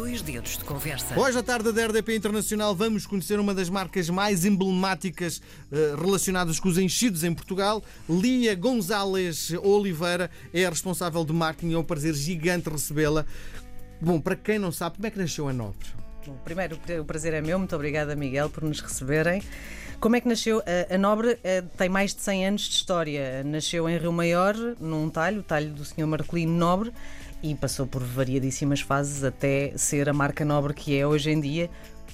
Dois dedos de conversa. Hoje, à tarde da RDP Internacional, vamos conhecer uma das marcas mais emblemáticas eh, relacionadas com os enchidos em Portugal. Lia González Oliveira é a responsável de marketing. É um prazer gigante recebê-la. Bom, para quem não sabe, como é que nasceu a Nobre? Bom, primeiro, o prazer é meu. Muito obrigada, Miguel, por nos receberem. Como é que nasceu? A, Nobre eh, tem mais de 100 anos de história. Nasceu em Rio Maior, num talho, o talho do Sr. Marcolino Nobre, e passou por variadíssimas fases até ser a marca Nobre que é hoje em dia.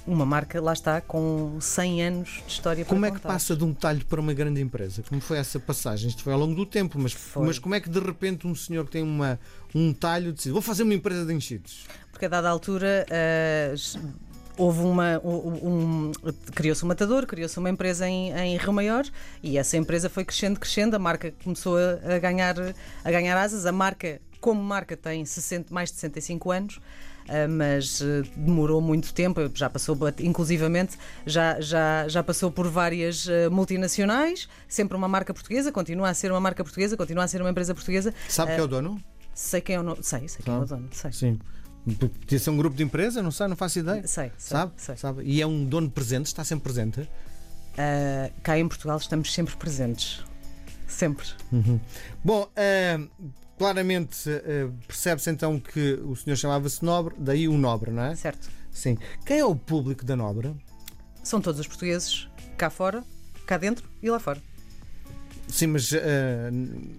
Uma marca, lá está, com 100 anos de história Como é que passa de um talho para uma grande empresa? Como foi essa passagem? Isto foi ao longo do tempo, mas, Foi. mas como é que de repente um senhor que tem uma, um talho decide vou fazer uma empresa de enchidos? Porque a dada altura eh, houve uma. um- um- criou-se um matador, criou-se uma empresa em, em Rio Maior e essa empresa foi crescendo, crescendo, a marca começou a, a ganhar, a ganhar asas. A marca, como marca, tem 60, mais de 65 anos. eh, mas eh, demorou muito tempo, já passou, inclusivamente, já, já, já passou por várias eh, multinacionais, sempre uma marca portuguesa, continua a ser uma marca portuguesa, continua a ser uma empresa portuguesa. Sabe quem é o dono? Sei quem é o nome, sei, sei quem é o dono, sei. Sim. Podia ser um grupo de empresa, não sei, não faço ideia. Sei, sei, Sabe? sei. Sabe? E é um dono presente, está sempre presente. Uh, cá em Portugal estamos sempre presentes. Sempre. Bom, ah, claramente ah, percebe-se então que o senhor chamava-se Nobre, daí o Nobre, não é? Certo. Sim. Quem é o público da Nobre? São todos os portugueses cá fora, cá dentro e lá fora. Sim, mas ah,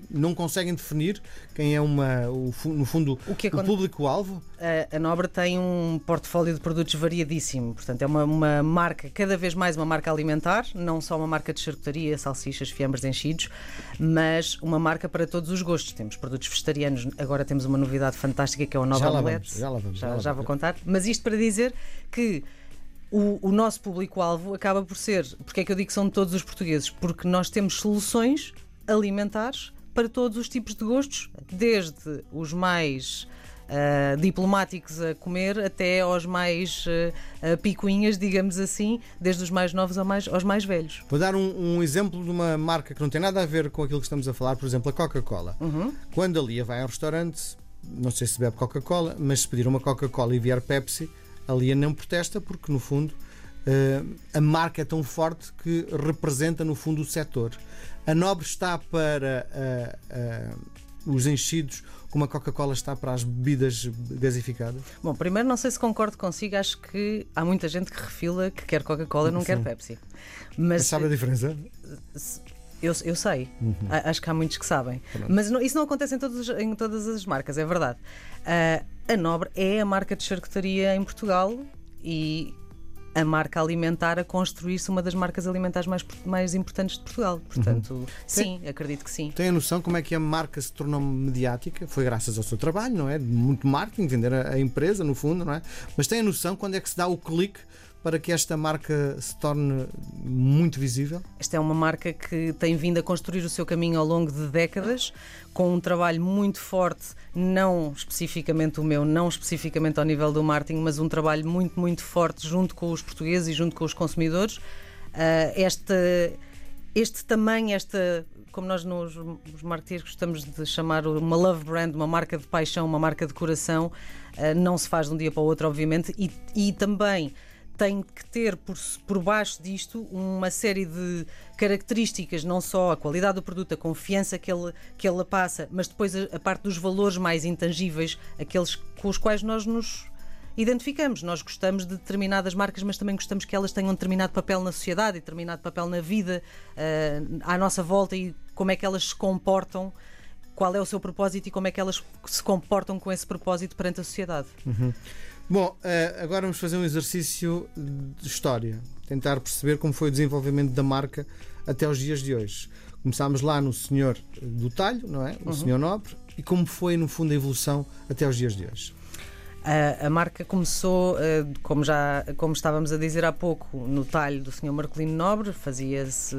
não conseguem definir quem é uma, o no fundo, O que o público-alvo? A, a Nobre tem um portfólio de produtos variadíssimo. Portanto, é uma, uma marca, cada vez mais uma marca alimentar, não só uma marca de charcutaria, salsichas, fiambres, enchidos, mas uma marca para todos os gostos. Temos produtos vegetarianos, agora temos uma novidade fantástica que é o Nova Já lá Omelette. vamos, já lá vamos, Já, já já vou contar. Mas isto para dizer que o, o nosso público-alvo acaba por ser. Porque é que eu digo que são todos os portugueses? Porque nós temos soluções alimentares para todos os tipos de gostos, desde os mais. ah, diplomáticos a comer até aos mais ah, ah, picuinhas, digamos assim, desde os mais novos ao mais- aos mais velhos. Vou dar um, um exemplo de uma marca que não tem nada a ver com aquilo que estamos a falar, por exemplo, a Coca-Cola. Uhum. Quando a Lia vai a um restaurante, não sei se bebe Coca-Cola, mas se pedir uma Coca-Cola e vier Pepsi, a Lia não protesta porque, no fundo, eh, a marca é tão forte que representa, no fundo, o setor. A Nobre está para eh, eh, os enchidos como a Coca-Cola está para as bebidas gasificadas. Bom, primeiro não sei se concordo consigo, acho que há muita gente que refila que quer Coca-Cola e não quer Sim. Pepsi. Mas Mas sabe a diferença? Eu, eu sei, A- acho que há muitos que sabem. Mas não- isso não acontece em, todos, em todas as marcas, é verdade. A Nobre é a marca de charcutaria em Portugal e a marca alimentar a construir-se uma das marcas alimentares mais, mais importantes de Portugal. Portanto, sim, acredito que sim. Tem a noção como é que a marca se tornou mediática? Foi graças ao seu trabalho, não é? Muito marketing, vender a, a empresa, no fundo, não é? Mas tem a noção quando é que se dá o clique para que esta marca se torne muito visível? Esta é uma marca que tem vindo a construir o seu caminho ao longo de décadas, com um trabalho muito forte, não especificamente o meu, não especificamente ao nível do marketing, mas um trabalho muito, muito forte junto com os portugueses e junto com os consumidores. Ah, este, este tamanho, esta. Como nós nos, nos marketeers gostamos de chamar uma love brand, uma marca de paixão, uma marca de coração, ah, não se faz de um dia para o outro, obviamente, e, e também tem que ter por, por baixo disto uma série de características, não só a qualidade do produto, a confiança que ele, que ele passa, mas depois a, a parte dos valores mais intangíveis, aqueles com os quais nós nos identificamos. Nós gostamos de determinadas marcas, mas também gostamos que elas tenham um determinado papel na sociedade determinado papel na vida eh, à nossa volta e como é que elas se comportam. Qual é o seu propósito e como é que elas se comportam com esse propósito perante a sociedade? Bom, eh, agora vamos fazer um exercício de história, tentar perceber como foi o desenvolvimento da marca até os dias de hoje. Começámos lá no Senhor do Talho, não é? O Senhor Nobre, e como foi, no fundo, a evolução até os dias de hoje. A, a marca começou, eh, como já como estávamos a dizer há pouco, no talho do Sr. Marcolino Nobre, fazia-se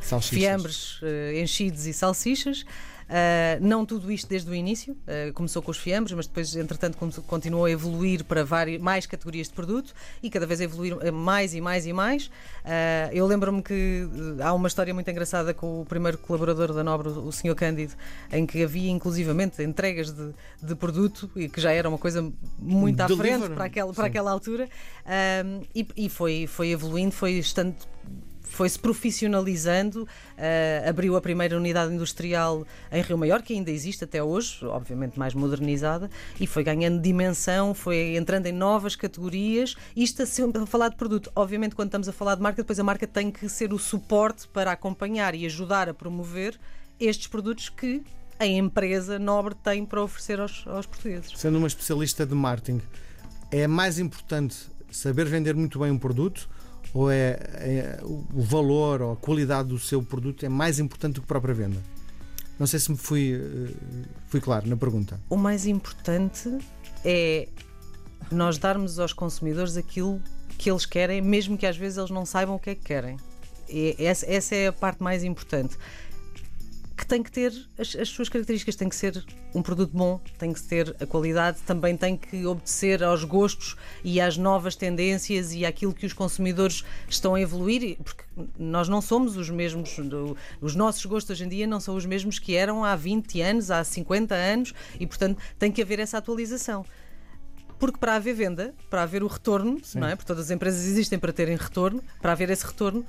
Salsichas. fiambres, eh, enchidos e salsichas. Uh, não tudo isto desde o início, uh, começou com os fiambres, mas depois, entretanto, continuou a evoluir para várias, mais categorias de produto e cada vez evoluir mais e mais e mais. Uh, eu lembro-me que há uma história muito engraçada com o primeiro colaborador da Nobre, o Sr. Cândido, em que havia inclusivamente entregas de, de produto e que já era uma coisa muito à Deliver. frente para aquela, para aquela altura. e, e foi, foi evoluindo, foi estando foi-se profissionalizando, uh, abriu a primeira unidade industrial em Rio Maior, que ainda existe até hoje, obviamente mais modernizada, e foi ganhando dimensão, foi entrando em novas categorias. Isto a, sempre a falar de produto. Obviamente, quando estamos a falar de marca, depois a marca tem que ser o suporte para acompanhar e ajudar a promover estes produtos que a empresa nobre tem para oferecer aos, aos portugueses. Sendo uma especialista de marketing, é mais importante saber vender muito bem um produto ou é, é, o valor ou a qualidade do seu produto é mais importante do que a própria venda? Não sei se me fui, eh, fui claro na pergunta. O mais importante é nós darmos aos consumidores aquilo que eles querem, mesmo que às vezes eles não saibam o que é que querem. E essa, essa é a parte mais importante que tem que ter as, as, suas características, tem que ser um produto bom, tem que ter a qualidade, também tem que obedecer aos gostos e às novas tendências e àquilo que os consumidores estão a evoluir, porque nós não somos os mesmos, os nossos gostos hoje em dia não são os mesmos que eram há 20 anos, há 50 anos e, portanto, tem que haver essa atualização porque para haver venda, para haver o retorno, não é? Porque todas as empresas existem para terem retorno, para haver esse retorno,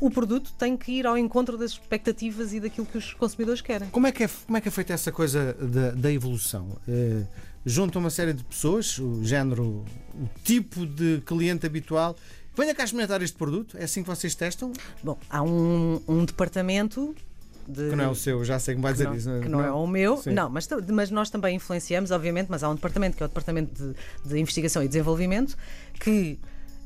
o produto tem que ir ao encontro das expectativas e daquilo que os consumidores querem. Como é que é, como é, que é feita essa coisa da, da evolução? Eh, junta uma série de pessoas, o género, o tipo de cliente habitual. Venha cá experimentar este produto, é assim que vocês testam? Bom, há um, um departamento de, que não é o seu, já sei que vai dizer não, isso. Que não, não é o meu, Sim. não, mas, mas nós também influenciamos, obviamente, mas há um departamento que é o Departamento de, de Investigação e Desenvolvimento que,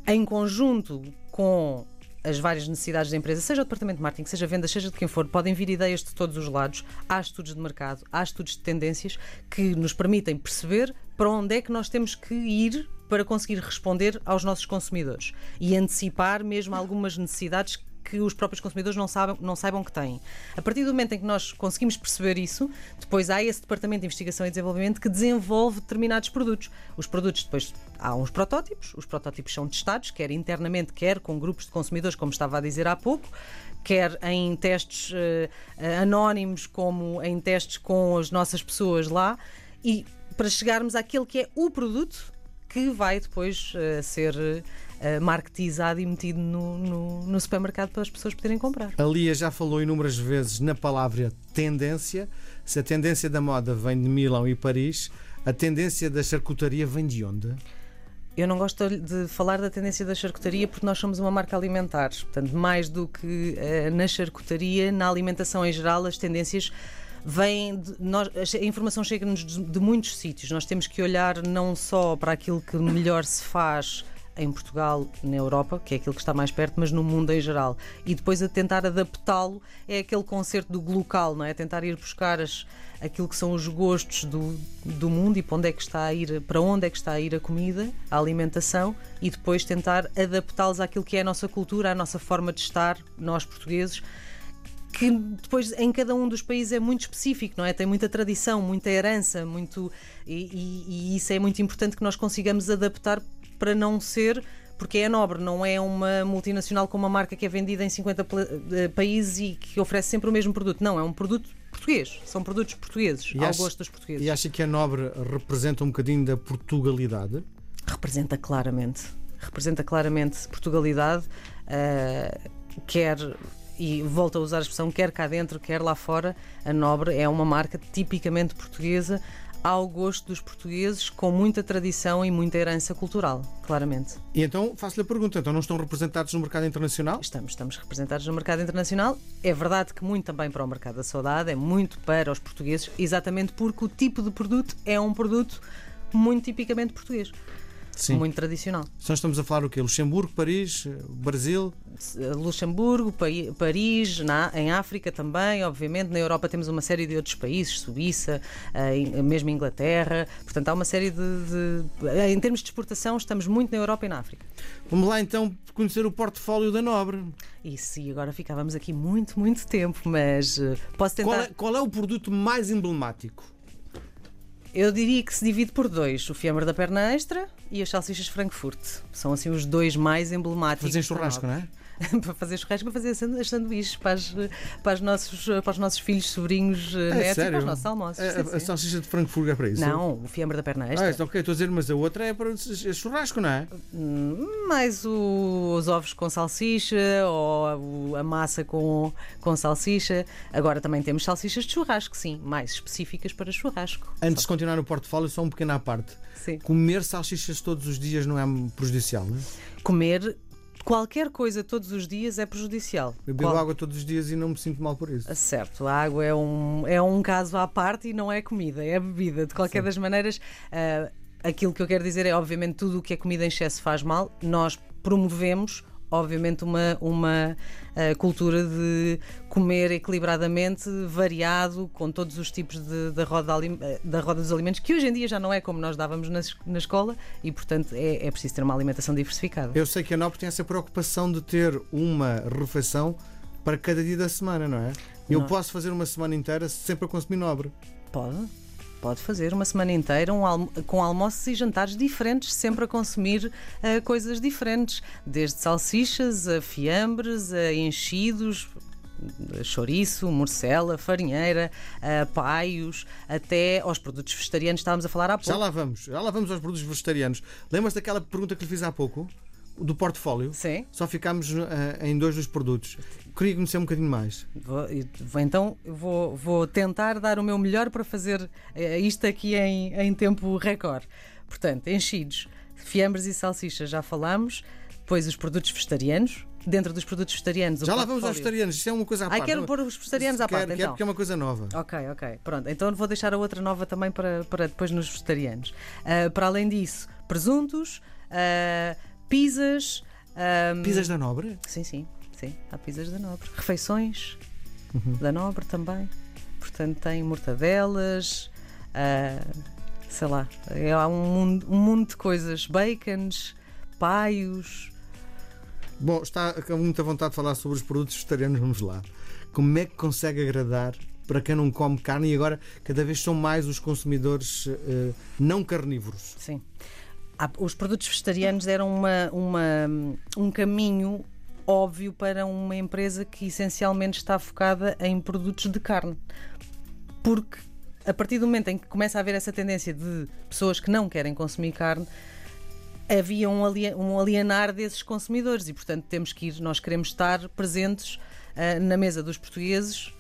em conjunto com as várias necessidades da empresa, seja o departamento de marketing, seja vendas, seja de quem for, podem vir ideias de todos os lados. Há estudos de mercado, há estudos de tendências que nos permitem perceber para onde é que nós temos que ir para conseguir responder aos nossos consumidores e antecipar mesmo algumas necessidades que os próprios consumidores não, sabem, não saibam que têm. A partir do momento em que nós conseguimos perceber isso, depois há esse departamento de investigação e desenvolvimento que desenvolve determinados produtos. Os produtos depois há uns protótipos, os protótipos são testados, quer internamente, quer com grupos de consumidores, como estava a dizer há pouco, quer em testes uh, anónimos, como em testes com as nossas pessoas lá, e para chegarmos àquele que é o produto que vai depois uh, ser uh, marketizado e metido no, no, no, supermercado para as pessoas poderem comprar. A Lia já falou inúmeras vezes na palavra tendência. Se a tendência da moda vem de Milão e Paris, a tendência da charcutaria vem de onde? Eu não gosto de falar da tendência da charcutaria porque nós somos uma marca alimentar. Portanto, mais do que uh, na charcutaria, na alimentação em geral, as tendências vem de, nós, a informação chega-nos de, de muitos sítios. Nós temos que olhar não só para aquilo que melhor se faz em Portugal, na Europa, que é aquilo que está mais perto, mas no mundo em geral. E depois a tentar adaptá-lo é aquele concerto do local, não é? Tentar ir buscar as, aquilo que são os gostos do, do mundo e para onde é que está a ir, para onde é que está a ir a comida, a alimentação e depois tentar adaptá-los àquilo que é a nossa cultura, à nossa forma de estar, nós portugueses que depois em cada um dos países é muito específico, não é? Tem muita tradição, muita herança, muito e, e, e isso é muito importante que nós consigamos adaptar para não ser porque é nobre, não é uma multinacional com uma marca que é vendida em 50 eh, países e que oferece sempre o mesmo produto. Não, é um produto português. São produtos portugues, e ao acha, gosto dos portugueses. E acha que a nobre representa um bocadinho da Portugalidade? Representa claramente. Representa claramente Portugalidade, uh, quer e volto a usar a expressão quer cá dentro, quer lá fora, a Nobre é uma marca tipicamente portuguesa, ao gosto dos portugueses, com muita tradição e muita herança cultural, claramente. E então faço-lhe a pergunta: então não estão representados no mercado internacional? Estamos, estamos representados no mercado internacional. É verdade que muito também para o mercado da saudade, é muito para os portugueses, exatamente porque o tipo de produto é um produto muito tipicamente português. Sim. muito tradicional. Então estamos a falar o quê? Luxemburgo, Paris, eh, Brasil? Luxemburgo, Pai- Paris, na- em África também, obviamente. Na Europa temos uma série de outros países, Suíça, eh, in- mesmo Inglaterra. Portanto, há uma série de, de- eh, Em termos de exportação, estamos muito na Europa e na África. Vamos lá então conhecer o portfólio da Nobre. Isso, e agora ficávamos aqui muito, muito tempo, mas eh, posso tentar. Qual é, qual é o produto mais emblemático? Eu diria que se divide por dois: o fiambre da perna extra e as salsichas Frankfurt. São assim os dois mais emblemáticos. Fazer da churrasco, não é? para fazer churrasco, para fazer sandu- sanduíches para, as- para, os nossos, para os nossos filhos, sobrinhos, É netos e sério? para os nossos almoços. A, Sim, a- a sim. salsicha de Frankfurt é para isso? Não, o fiambre da perna extra. Ah, então, ok, estou a dizer, mas a outra é para é churrasco, não é? Hum, Mais o- os ovos com salsicha ou a massa com, com salsicha. Agora também temos salsichas de churrasco, sim, mais específicas para churrasco. Antes de continuar no portfólio, só um pequeno à parte. Sim. Comer salsichas todos os dias não é prejudicial, não é? Comer qualquer coisa todos os dias é prejudicial. Eu bebo Qual- água todos os dias e não me sinto mal por isso. Certo, a água é um, é um caso à parte e não é comida, é bebida. De qualquer Sim. das maneiras, ah, aquilo que eu quero dizer é, obviamente, tudo o que é comida em excesso faz mal. Nós promovemos, obviamente, uma, uma ah, cultura de comer equilibradamente, variado, com todos os tipos de, da, roda, eh, da roda dos alimentos, que hoje em dia já não é como nós dávamos na, na escola e, portanto, é, é preciso ter uma alimentação diversificada. Eu sei que a Nobre tem essa preocupação de ter uma refeição para cada dia da semana, não é? Eu Não. posso fazer uma semana inteira sempre a consumir Nobre. Pode. Pode fazer uma semana inteira um almo- com almoços e jantares diferentes, sempre a consumir eh, coisas diferentes, desde salsichas a fiambres, a enchidos, chouriço, morcela, farinheira, a paios, até aos produtos vegetarianos, estávamos a falar há Já pouco. lá vamos, já lá vamos aos produtos vegetarianos. Lembras daquela pergunta que lhe fiz há pouco? Do portfólio? Sim. Só ficámos eh, em dois dos produtos. Queria conhecer um bocadinho mais. Vou- então vou, vou tentar dar o meu melhor para fazer eh, isto aqui em, em tempo recorde. Portanto, enchidos, fiambres e salsichas já falámos, depois os produtos vegetarianos. Dentro dos produtos vegetarianos, Já lá vamos aos vegetarianos. Isto é uma coisa à parte. quero não- pôr os vegetarianos à Quero, parte, quero então. porque é uma coisa nova. Ok, ok. Pronto, então vou deixar a outra nova também para, para depois nos vegetarianos. Ah, para além disso, presuntos, ah, pizzas. ah, Pizzas da Nobre? Sim, sim, sim. Há pizzas da Nobre. Refeições Uhum. da Nobre também. Portanto, tem mortadelas, ah, sei lá, é, há um mundo, um mundo de coisas. Bacons, paios. Bom, está com muita vontade de falar sobre os produtos vegetarianos. Vamos lá. Como é que consegue agradar para quem não come carne e agora cada vez são mais os consumidores eh, não carnívoros? Sim. Há- Os produtos vegetarianos eram uma, uma- um caminho óbvio para uma empresa que essencialmente está focada em produtos de carne. Porque a partir do momento em que começa a haver essa tendência de pessoas que não querem consumir carne, havia um, alie- alienar desses consumidores e, portanto, temos que ir, nós queremos estar presentes ah, na mesa dos portugueses,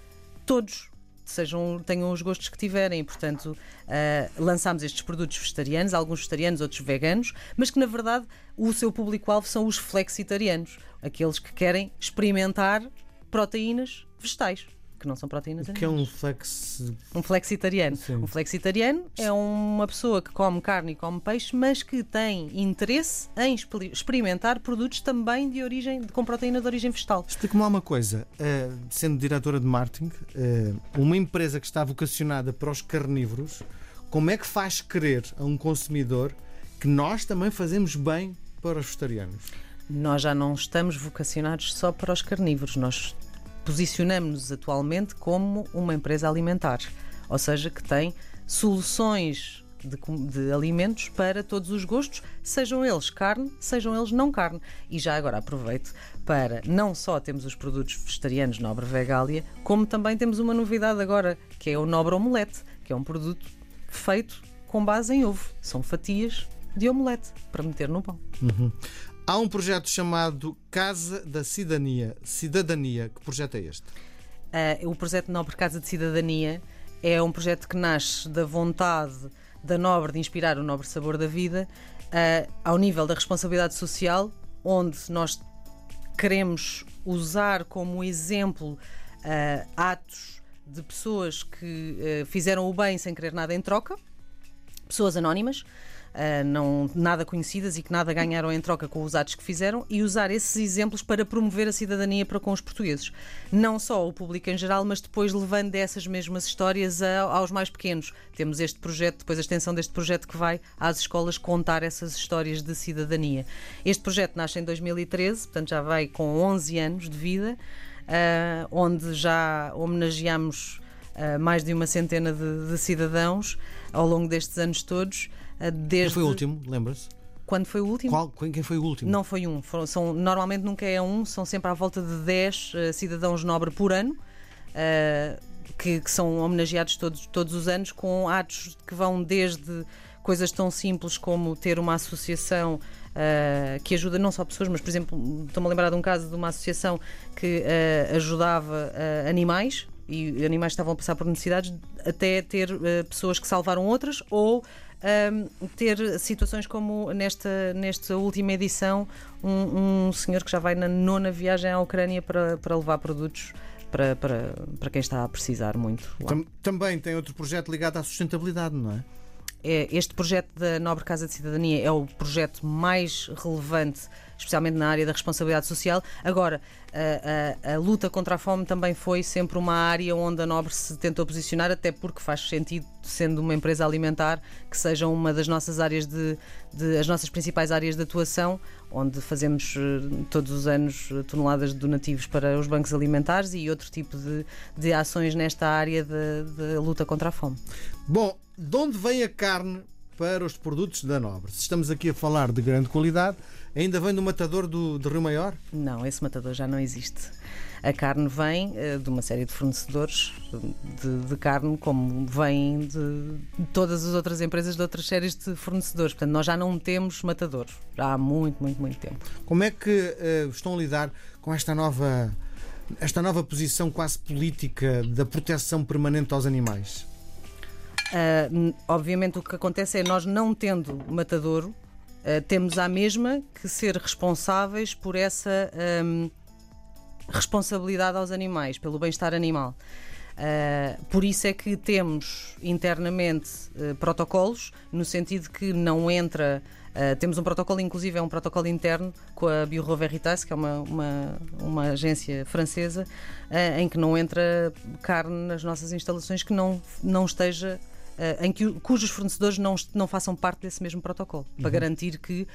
todos. Sejam, tenham os gostos que tiverem, portanto, ah, lançámos estes produtos vegetarianos, alguns vegetarianos, outros veganos, mas que na verdade o seu público-alvo são os flexitarianos, aqueles que querem experimentar proteínas vegetais, que não são proteínas O que é animais. um flex. Um flexitariano. Sim. Um flexitariano é uma pessoa que come carne e come peixe, mas que tem interesse em expe- experimentar produtos também de origem, com proteína de origem vegetal. Explica-me lá uma coisa. eh, sendo diretora de marketing, eh, uma empresa que está vocacionada para os carnívoros, como é que faz crer a um consumidor que nós também fazemos bem para os vegetarianos? Nós já não estamos vocacionados só para os carnívoros, nós posicionamos-nos atualmente como uma empresa alimentar, ou seja, que tem soluções de, de alimentos para todos os gostos, sejam eles carne, sejam eles não carne. E já agora aproveito para não só temos os produtos vegetarianos Nobre Vegália, como também temos uma novidade agora, que é o Nobre Omelete, que é um produto feito com base em ovo. São fatias de omelete para meter no pão. Há um projeto chamado Casa da Cidadania. Cidadania. Que projeto é este? Uh, o projeto Nobre Casa de Cidadania é um projeto que nasce da vontade da Nobre de inspirar o nobre sabor da vida uh, ao nível da responsabilidade social, onde nós queremos usar como exemplo uh, atos de pessoas que fizeram o bem sem querer nada em troca, pessoas anónimas. Uh, não, nada conhecidas e que nada ganharam em troca com os atos que fizeram e usar esses exemplos para promover a cidadania para com os portugueses. Não só o público em geral, mas depois levando essas mesmas histórias a, aos mais pequenos. Temos este projeto, depois a extensão deste projeto que vai às escolas contar essas histórias de cidadania. Este projeto nasce em 2013, portanto já vai com 11 anos de vida, uh, onde já homenageamos uh, mais de uma centena de, de cidadãos ao longo destes anos todos. Desde... Quem foi o último, lembra-se? Quando foi o último? Qual, quem foi o último? Não foi um. Foram, são, normalmente nunca é um, são sempre à volta de 10 uh, cidadãos nobre por ano. Uh, que, que, são homenageados todos, todos os anos com atos que vão desde coisas tão simples como ter uma associação uh, que ajuda não só pessoas, mas, por exemplo, estou-me a lembrar de um caso de uma associação que uh, ajudava uh, animais e animais estavam a passar por necessidades, até ter pessoas que salvaram outras ou um, ter situações como nesta, nesta última edição, um, um, senhor que já vai na nona viagem à Ucrânia para, para levar produtos. Para, para, para quem está a precisar muito. Também tem outro projeto ligado à sustentabilidade, não é? é, este projeto da Nobre Casa de Cidadania é o projeto mais relevante, especialmente na área da responsabilidade social. Agora, a, a, a, luta contra a fome também foi sempre uma área onde a Nobre se tentou posicionar, até porque faz sentido, sendo uma empresa alimentar, que seja uma das nossas áreas de, de as nossas principais áreas de atuação, onde fazemos eh, todos os anos eh, toneladas de donativos para os bancos alimentares e outro tipo de, de ações nesta área da luta contra a fome. Bom, de onde vem a carne para os produtos da Nobre? Se estamos aqui a falar de grande qualidade, ainda vem do matador do, do Rio Maior? Não, esse matador já não existe. A carne vem uh, de uma série de fornecedores de, de carne, como vem de, de, todas as outras empresas de outras séries de fornecedores. Portanto, nós já não temos matadores, já há muito, muito, muito tempo. Como é que uh, estão a lidar com esta nova, esta nova posição quase política da proteção permanente aos animais? Uh, obviamente o que acontece é nós não tendo matadouro, uh, temos à mesma que ser responsáveis por essa um, responsabilidade aos animais, pelo bem-estar animal. Uh, por isso é que temos internamente uh, protocolos, no sentido que não entra. Temos um protocolo, inclusive é um protocolo interno com a Bureau Veritas, que é uma, uma, uma agência francesa, em que não entra carne nas nossas instalações que não, não esteja em que, cujos fornecedores não, não façam parte desse mesmo protocolo, uhum. para garantir que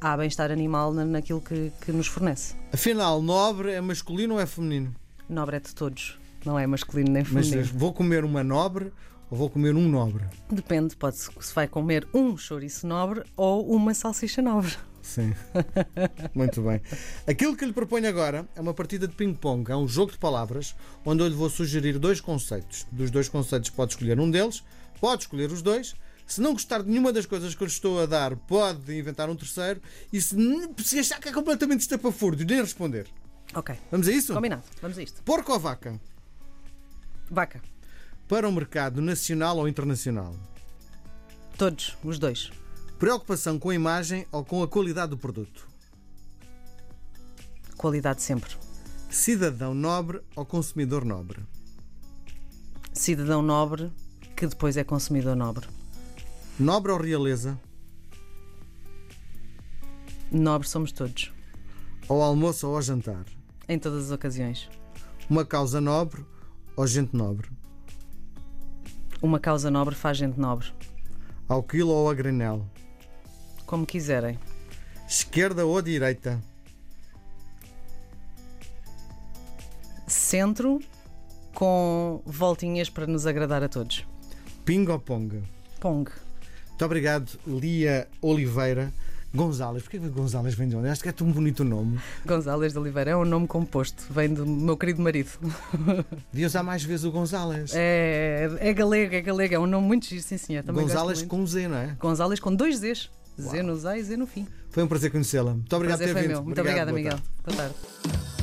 há bem-estar animal na, naquilo que, que nos fornece. Afinal, nobre é masculino ou é feminino? Nobre é de todos, não é masculino nem feminino. Mas vou comer uma nobre ou vou comer um nobre? Depende, pode se vai comer um chouriço nobre ou uma salsicha nobre. Sim. Muito bem. Aquilo que lhe proponho agora é uma partida de ping-pong. É um jogo de palavras onde eu lhe vou sugerir dois conceitos. Dos dois conceitos pode escolher um deles pode escolher os dois. Se não gostar de nenhuma das coisas que eu lhe estou a dar, pode inventar um terceiro. E se, se achar que é completamente estapafúrdio, nem responder. Ok. Vamos a isso? Combinado. Vamos a isto. Porco ou vaca? Vaca. Para o mercado nacional ou internacional? Todos, os dois. Preocupação com a imagem ou com a qualidade do produto? Qualidade sempre. Cidadão nobre ou consumidor nobre? Cidadão nobre que depois é consumidor nobre. Nobre ou realeza? Nobre somos todos. Ao almoço ou ao jantar? Em todas as ocasiões. Uma causa nobre ou gente nobre? Uma causa nobre faz gente nobre. Ao quilo ou a granel? Como quiserem. Esquerda ou direita? Centro com voltinhas para nos agradar a todos. Ping ou Pong? Pong. Muito obrigado, Lia Oliveira. Gonzalez, porquê que Gonzalez vem de onde? Acho que é tão bonito o nome. Gonzalez de Oliveira é um nome composto, vem do meu querido marido. Devia usar mais vezes o Gonzalez. É, é galego, é galego, é um nome muito giro, sim senhor. Também Gonzalez com Z, não é? Gonzalez com dois Zs. Z no Z e Z no fim. Foi um prazer conhecê-la. Muito obrigado por ter vindo. Meu. Muito obrigada, Miguel. Boa tarde.